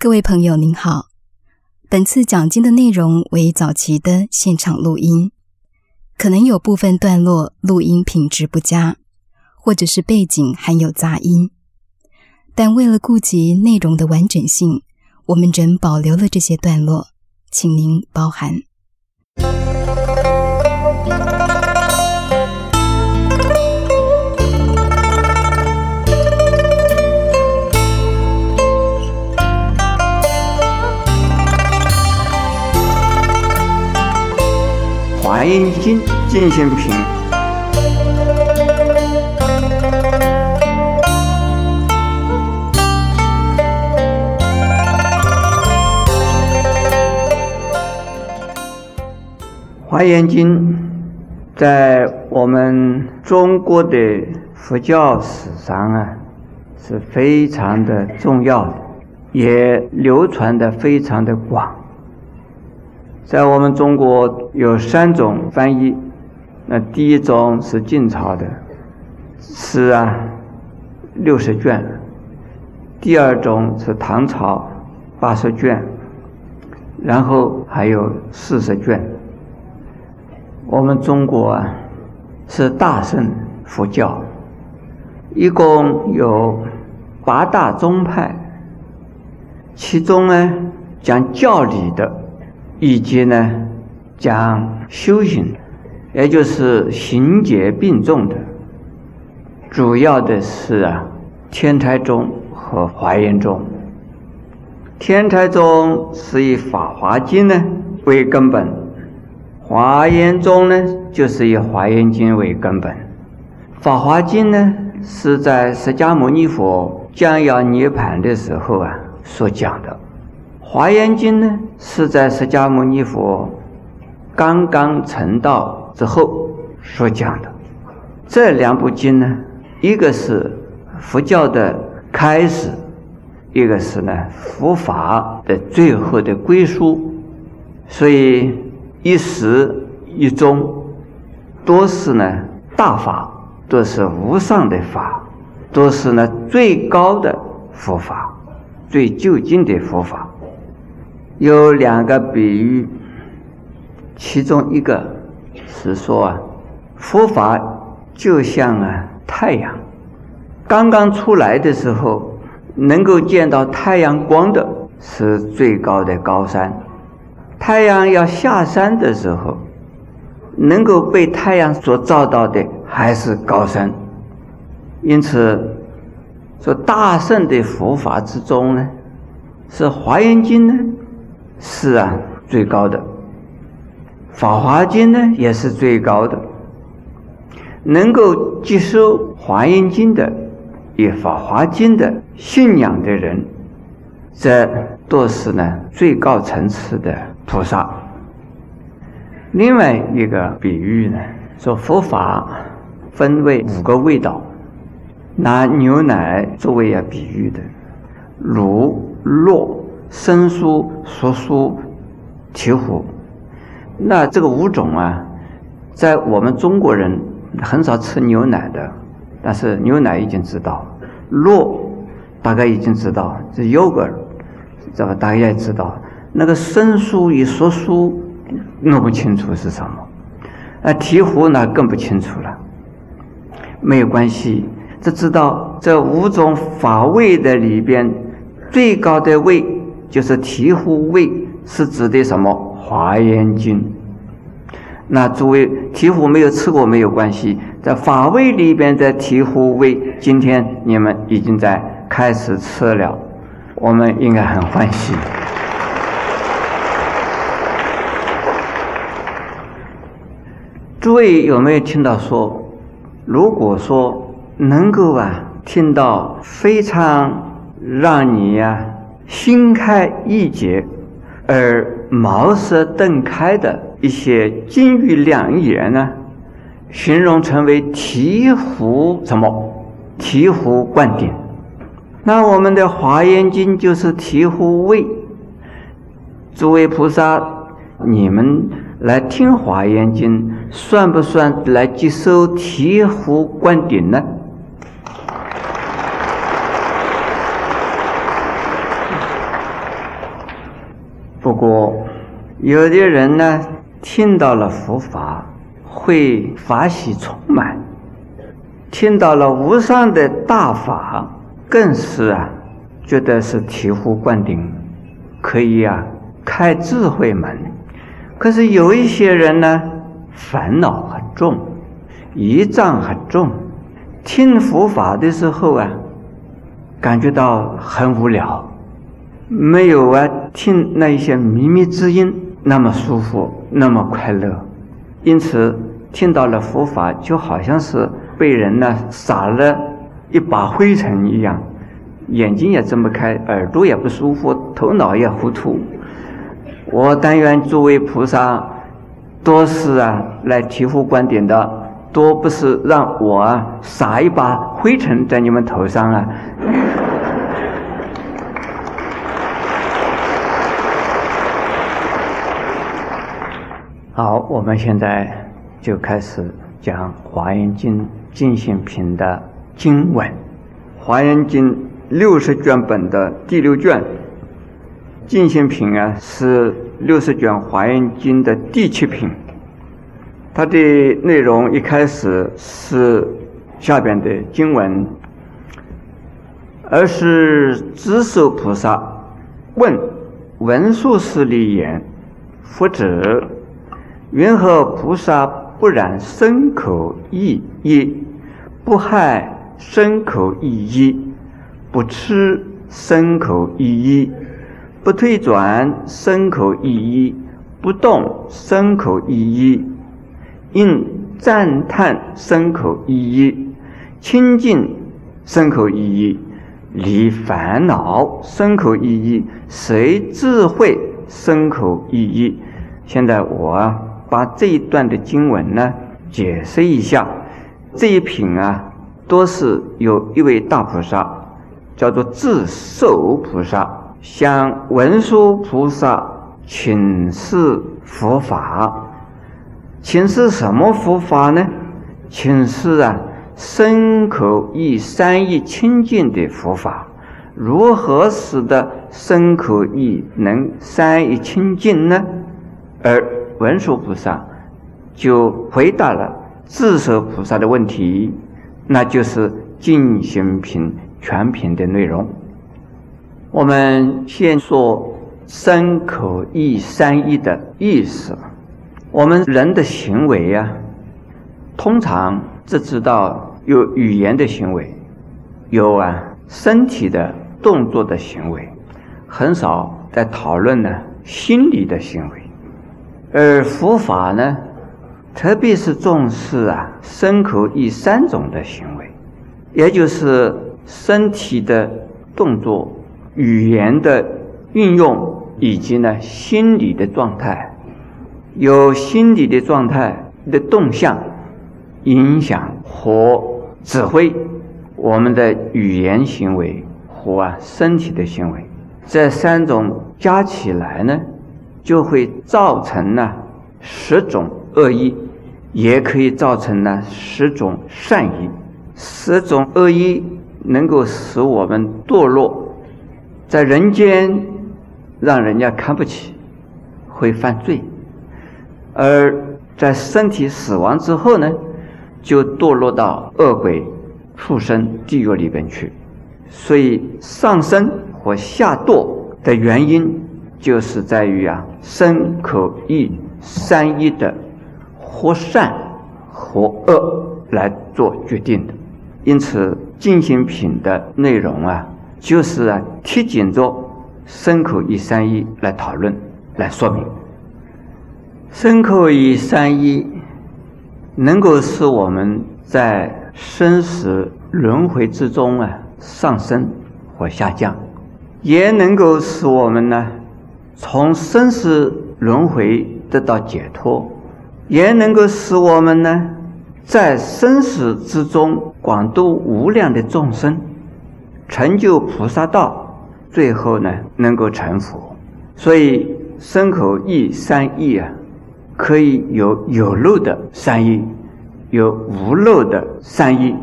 各位朋友您好，本次讲经的内容为早期的现场录音，可能有部分段落录音品质不佳，或者是背景含有杂音，但为了顾及内容的完整性，我们仍保留了这些段落，请您包涵。华严经进行品，华严经在我们中国的佛教史上啊，是非常的重要，也流传的非常的广。在我们中国有三种翻译，那第一种是晋朝的，是啊六十卷；第二种是唐朝八十卷，然后还有四十卷。我们中国啊是大乘佛教，一共有八大宗派，其中呢讲教理的。以及呢，讲修行，也就是行解并重的，主要的是啊，天台宗和华严宗。天台宗是以《法华经》呢为根本，华严宗呢就是以《华严经》为根本。《法华经》呢是在释迦牟尼佛将要涅盘的时候啊所讲的。华严经呢，是在释迦牟尼佛刚刚成道之后所讲的。这两部经呢，一个是佛教的开始，一个是呢佛法的最后的归宿。所以一始一终都是呢大法，都是无上的法，都是呢最高的佛法，最究竟的佛法。有两个比喻，其中一个是说啊，佛法就像啊太阳，刚刚出来的时候，能够见到太阳光的是最高的高山；太阳要下山的时候，能够被太阳所照到的还是高山。因此，说大圣的佛法之中呢，是《华严经》呢。是啊，最高的《法华经》呢，也是最高的。能够接受《华严经》的、以《法华经》的信仰的人，这都是呢最高层次的菩萨。另外一个比喻呢，说佛法分为五个味道，拿牛奶作为要比喻的，乳、酪。生酥、熟酥、醍醐，那这个五种啊，在我们中国人很少吃牛奶的，但是牛奶已经知道，酪大概已经知道，这 yogurt，这个大家也知道，那个生酥与熟酥弄不清楚是什么，那，醍醐呢更不清楚了，没有关系，只知道这五种法味的里边最高的味。就是醍醐味是指的什么？华严经。那诸位醍醐没有吃过没有关系，在法味里边的醍醐味，今天你们已经在开始吃了，我们应该很欢喜。诸位有没有听到说，如果说能够啊听到非常让你呀。心开意解，而茅塞顿开的一些金玉良言呢，形容成为醍醐什么？醍醐灌顶。那我们的华严经就是醍醐味。诸位菩萨，你们来听华严经，算不算来接受醍醐灌顶呢？不过，有的人呢，听到了佛法，会法喜充满；听到了无上的大法，更是啊，觉得是醍醐灌顶，可以啊，开智慧门。可是有一些人呢，烦恼很重，疑障很重，听佛法的时候啊，感觉到很无聊。没有啊，听那一些靡靡之音那么舒服，那么快乐。因此，听到了佛法，就好像是被人呢撒了一把灰尘一样，眼睛也睁不开，耳朵也不舒服，头脑也糊涂。我但愿诸位菩萨多是啊来醍醐灌顶的，多不是让我啊撒一把灰尘在你们头上啊。好，我们现在就开始讲《华严经》进行品的经文，《华严经》六十卷本的第六卷，进行品啊是六十卷《华严经》的第七品。它的内容一开始是下边的经文，而是智受菩萨问文殊师利言：“佛者。”云何菩萨不染身口意业，不害身口意业，不吃身口意业，不退转身口意业，不动身口意业，应赞叹身口意业，清净身口意业，离烦恼身口意业，随智慧身口意业。现在我啊。把这一段的经文呢解释一下，这一品啊，都是有一位大菩萨，叫做智寿菩萨，向文殊菩萨请示佛法。请示什么佛法呢？请示啊，身口意三意清净的佛法。如何使得身口意能三意清净呢？而文殊菩萨就回答了智舍菩萨的问题，那就是进行品全品的内容。我们先说身口意三意的意思。我们人的行为呀，通常只知道有语言的行为，有啊身体的动作的行为，很少在讨论呢心理的行为。而佛法呢，特别是重视啊身口意三种的行为，也就是身体的动作、语言的运用以及呢心理的状态，有心理的状态的动向影响和指挥我们的语言行为和啊身体的行为，这三种加起来呢。就会造成呢十种恶意，也可以造成呢十种善意。十种恶意能够使我们堕落，在人间让人家看不起，会犯罪；而在身体死亡之后呢，就堕落到恶鬼、畜生、地狱里边去。所以上升或下堕的原因。就是在于啊，身口意三一的或善或恶来做决定的。因此，进行品的内容啊，就是啊，贴紧着身口意三一来讨论、来说明。身口意三一能够使我们在生死轮回之中啊上升或下降，也能够使我们呢。从生死轮回得到解脱，也能够使我们呢，在生死之中广度无量的众生，成就菩萨道，最后呢能够成佛。所以身口意三意啊，可以有有漏的三意，有无漏的三意。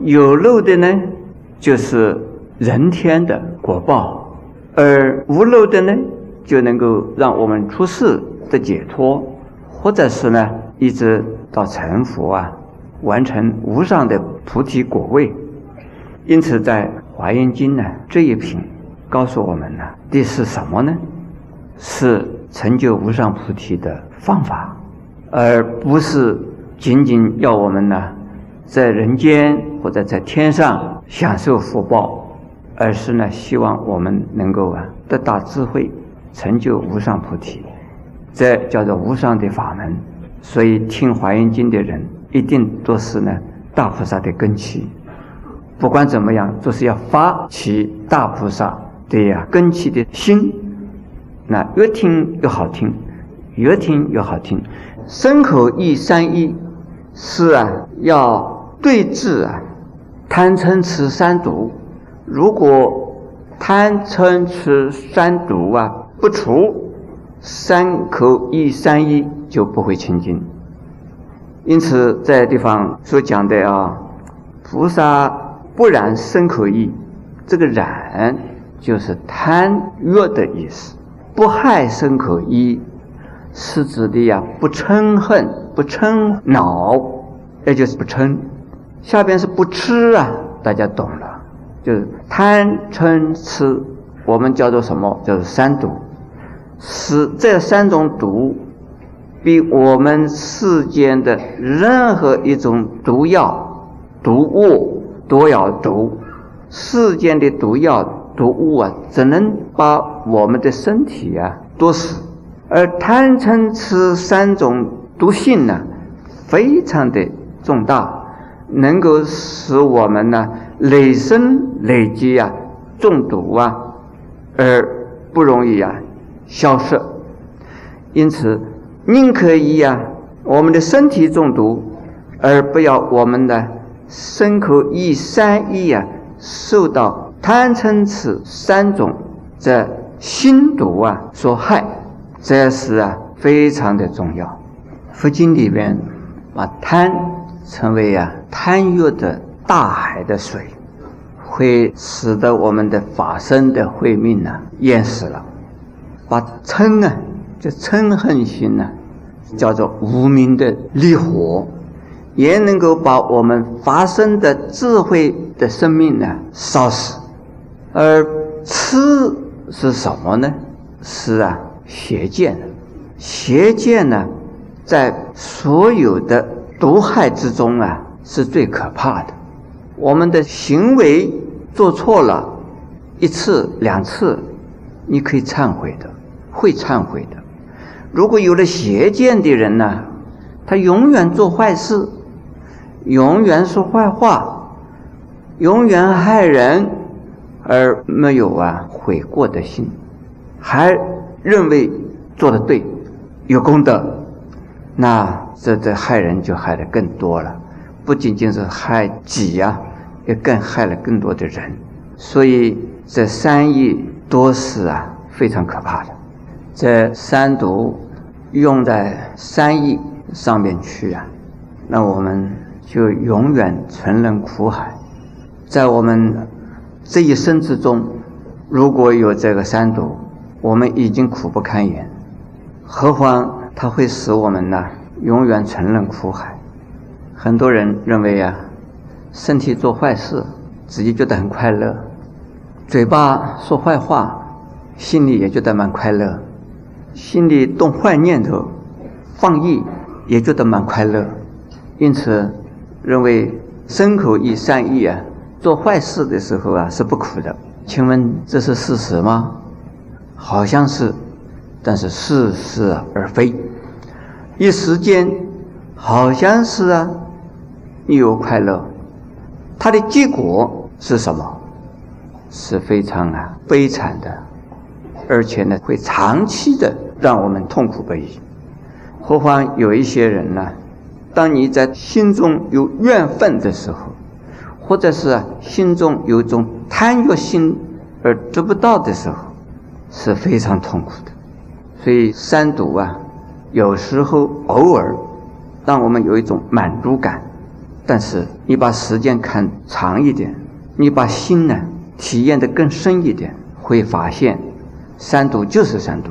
有漏的呢，就是人天的果报；而无漏的呢。就能够让我们出世的解脱，或者是呢，一直到成佛啊，完成无上的菩提果位。因此，在《华严经》呢这一品告诉我们呢，这是什么呢？是成就无上菩提的方法，而不是仅仅要我们呢，在人间或者在天上享受福报，而是呢，希望我们能够啊得到智慧，成就无上菩提，这叫做无上的法门。所以听《华严经》的人，一定都是呢大菩萨的根器。不管怎么样，都是要发起大菩萨的呀根器的心。那越听越好听，越听越好听。身口意三意是啊，要对治啊，贪嗔痴三毒。如果贪嗔痴三毒啊不除，三口一三一就不会清净。因此，在地方所讲的啊，菩萨不染身口意，这个染就是贪欲的意思。不害身口意，是指的呀，不嗔恨，不嗔恼，也就是不嗔。下边是不吃啊，大家懂了，就是贪嗔痴，我们叫做什么？叫做三毒。是这三种毒，比我们世间的任何一种毒药、毒物都要毒。世间的毒药。毒物啊，只能把我们的身体啊毒死，而贪嗔痴三种毒性呢，非常的重大，能够使我们呢累生累积啊中毒啊，而不容易啊消失。因此，宁可以啊我们的身体中毒，而不要我们的身口意三意啊受到。贪嗔痴三种这心毒啊所害，这是啊非常的重要。佛经里边把贪称为啊贪欲的大海的水，会使得我们的法身的慧命呢淹死了。把嗔啊这嗔恨心呢叫做无名的烈火，也能够把我们发生的智慧的生命呢烧死。而痴是什么呢？是啊，邪见。邪见呢，在所有的毒害之中啊，是最可怕的。我们的行为做错了，一次两次，你可以忏悔的，会忏悔的。如果有了邪见的人呢，他永远做坏事，永远说坏话，永远害人。而没有啊悔过的心，还认为做的对，有功德，那这这害人就害的更多了，不仅仅是害己呀，也更害了更多的人。所以这三义多是啊非常可怕的。这三毒用在三义上面去啊，那我们就永远沉沦苦海，在我们。这一生之中，如果有这个三毒，我们已经苦不堪言，何况它会使我们呢永远沉沦苦海？很多人认为呀，身体做坏事，自己觉得很快乐；嘴巴说坏话，心里也觉得蛮快乐；心里动坏念头、放逸，也觉得蛮快乐。因此，认为身口意善意啊。做坏事的时候啊是不苦的，请问这是事实吗？好像是，但是似是而非。一时间好像是啊，你有快乐，它的结果是什么？是非常啊悲惨的，而且呢会长期的让我们痛苦不已。何况有一些人呢，当你在心中有怨愤的时候。或者是啊，心中有一种贪欲心而得不到的时候，是非常痛苦的。所以三毒啊，有时候偶尔让我们有一种满足感，但是你把时间看长一点，你把心呢体验的更深一点，会发现三毒就是三毒，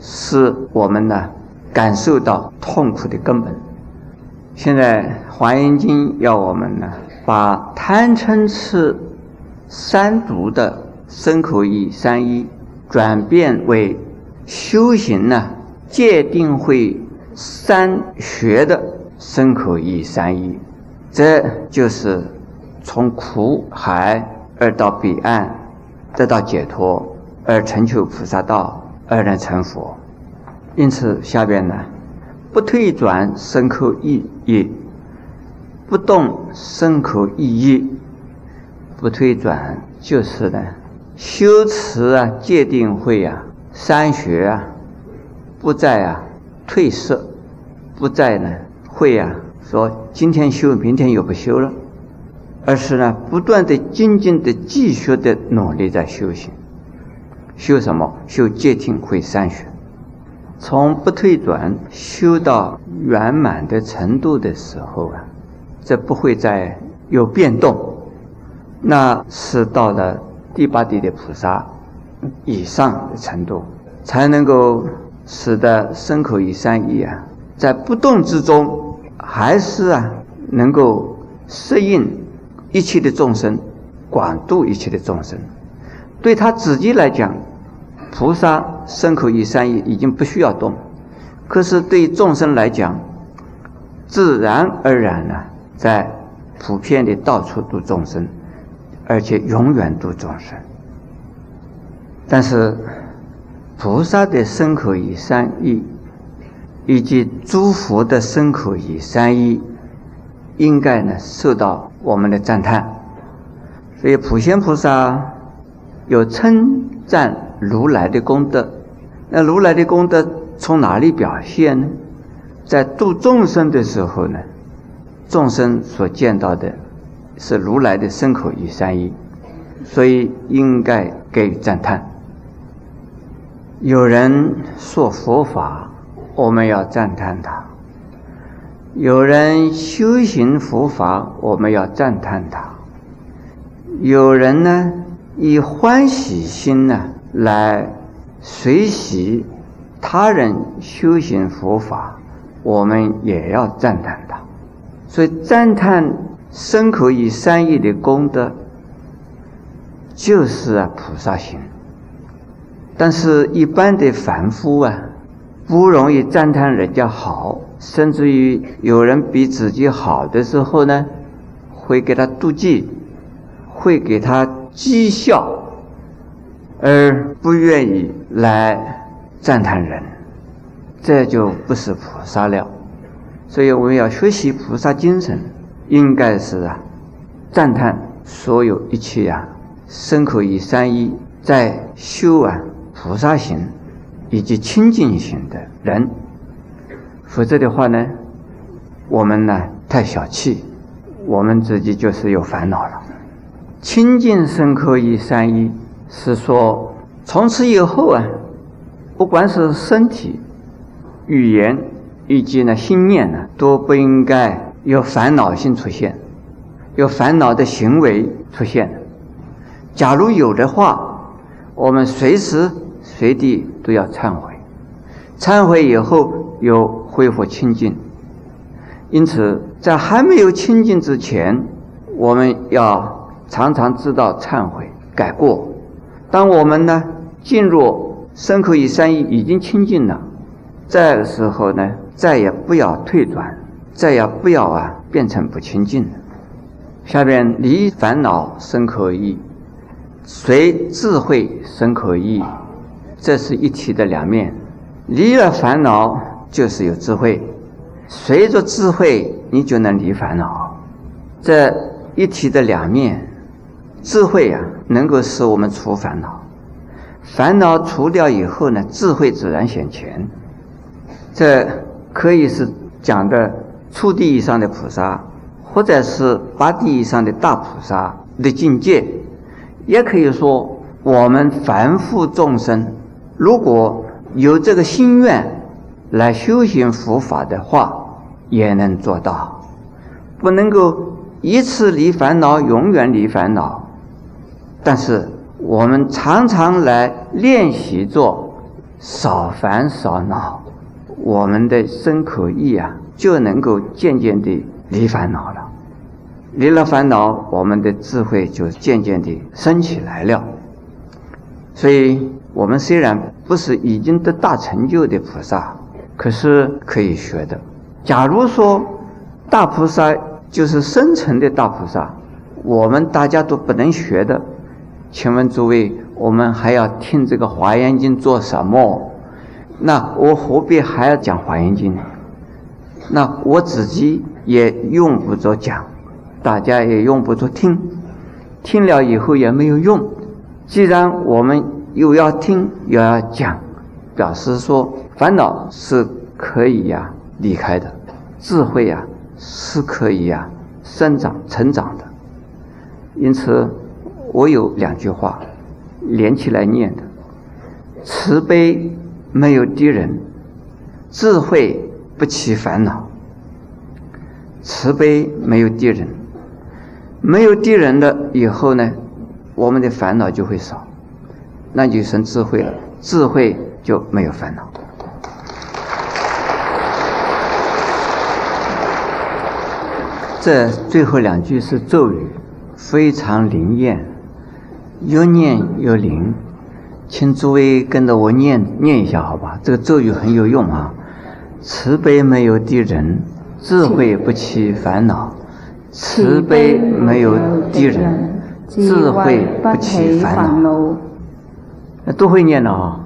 是我们呢感受到痛苦的根本。现在《华严经》要我们呢，把贪嗔痴三毒的身口意三一转变为修行呢界定会三学的身口意三一，这就是从苦海而到彼岸得到解脱，而成就菩萨道，而能成佛。因此，下边呢。不退转身口意业，不动身口意业，不退转就是呢，修持啊，戒定慧啊，三学啊，不再啊退色，不再呢会啊说今天修明天又不修了，而是呢不断的精进的继续的努力在修行，修什么？修戒定慧三学。从不退转修到圆满的程度的时候啊，这不会再有变动，那是到了第八地的菩萨以上的程度，才能够使得身口意三意啊，在不动之中，还是啊能够适应一切的众生，广度一切的众生。对他自己来讲。菩萨身口意三意已经不需要动，可是对众生来讲，自然而然呢，在普遍的到处度众生，而且永远度众生。但是菩萨的身口意三意，以及诸佛的身口意三意，应该呢受到我们的赞叹。所以普贤菩萨有称赞。如来的功德，那如来的功德从哪里表现呢？在度众生的时候呢，众生所见到的是如来的身口意三一，所以应该给予赞叹。有人说佛法，我们要赞叹他；有人修行佛法，我们要赞叹他；有人呢，以欢喜心呢。来随喜他人修行佛法，我们也要赞叹他。所以赞叹身口意三业的功德，就是啊菩萨行。但是，一般的凡夫啊，不容易赞叹人家好，甚至于有人比自己好的时候呢，会给他妒忌，会给他讥笑。而不愿意来赞叹人，这就不是菩萨了。所以我们要学习菩萨精神，应该是啊，赞叹所有一切啊，身口意三一在修啊菩萨行以及清净型的人。否则的话呢，我们呢太小气，我们自己就是有烦恼了。清净身口意三一。是说，从此以后啊，不管是身体、语言以及呢心念呢，都不应该有烦恼性出现，有烦恼的行为出现。假如有的话，我们随时随地都要忏悔，忏悔以后又恢复清净。因此，在还没有清净之前，我们要常常知道忏悔、改过。当我们呢进入身口意三意已经清净了，这个时候呢，再也不要退转，再也不要啊变成不清净了。下边离烦恼生可意，随智慧生可意，这是一体的两面。离了烦恼就是有智慧，随着智慧你就能离烦恼。这一体的两面。智慧啊，能够使我们除烦恼，烦恼除掉以后呢，智慧自然显前。这可以是讲的初地以上的菩萨，或者是八地以上的大菩萨的境界，也可以说我们凡夫众生，如果有这个心愿来修行佛法的话，也能做到。不能够一次离烦恼，永远离烦恼。但是我们常常来练习做少烦少恼，我们的身口意啊，就能够渐渐地离烦恼了。离了烦恼，我们的智慧就渐渐地升起来了。所以，我们虽然不是已经得大成就的菩萨，可是可以学的。假如说大菩萨就是深层的大菩萨，我们大家都不能学的，请问诸位，我们还要听这个华严经做什么？那我何必还要讲华严经呢？那我自己也用不着讲，大家也用不着听，听了以后也没有用。既然我们又要听又要讲，表示说烦恼是可以呀离开的，智慧呀是可以呀生长成长的。因此，我有两句话连起来念的：慈悲没有敌人，智慧不起烦恼。慈悲没有敌人，没有敌人了以后呢？我们的烦恼就会少，那就生智慧了，智慧就没有烦恼。这最后两句是咒语，非常灵验，又念又灵，请诸位跟着我念念一下，好吧？这个咒语很有用啊！慈悲没有敌人，智慧不起烦恼，慈悲没有敌人。智慧不起烦恼，都会念的啊。